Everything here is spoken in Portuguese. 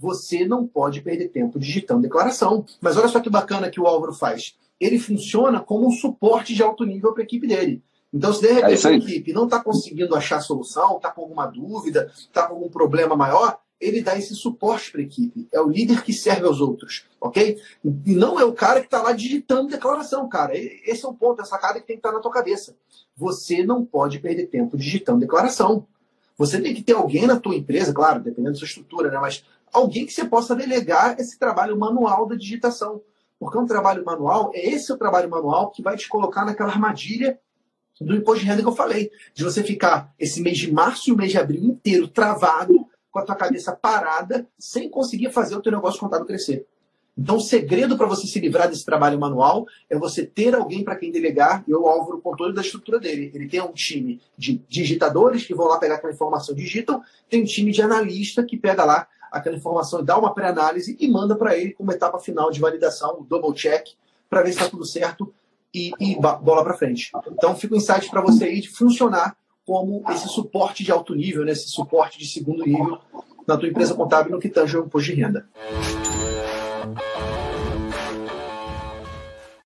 você não pode perder tempo digitando declaração. Mas olha só que bacana que o Álvaro faz. Ele funciona como um suporte de alto nível para a equipe dele. Então, se de repente é a equipe não está conseguindo achar solução, está com alguma dúvida, está com algum problema maior, ele dá esse suporte para a equipe. É o líder que serve aos outros, ok? E não é o cara que está lá digitando declaração, cara. Esse é o ponto, essa cara que tem que estar tá na tua cabeça. Você não pode perder tempo digitando declaração. Você tem que ter alguém na tua empresa, claro, dependendo da sua estrutura, né? Mas alguém que você possa delegar esse trabalho manual da digitação. Porque um trabalho manual, é esse o trabalho manual que vai te colocar naquela armadilha do imposto de renda que eu falei. De você ficar esse mês de março e o mês de abril inteiro travado com a tua cabeça parada, sem conseguir fazer o teu negócio contábil crescer. Então, o segredo para você se livrar desse trabalho manual é você ter alguém para quem delegar, e o Álvaro controle da estrutura dele. Ele tem um time de digitadores que vão lá pegar aquela informação, digitam, tem um time de analista que pega lá aquela informação, dá uma pré-análise e manda para ele como etapa final de validação, o double check, para ver se está tudo certo e, e bola para frente. Então, fica um insight para você aí de funcionar como esse suporte de alto nível, né, esse suporte de segundo nível na tua empresa contábil no que tange o imposto de renda.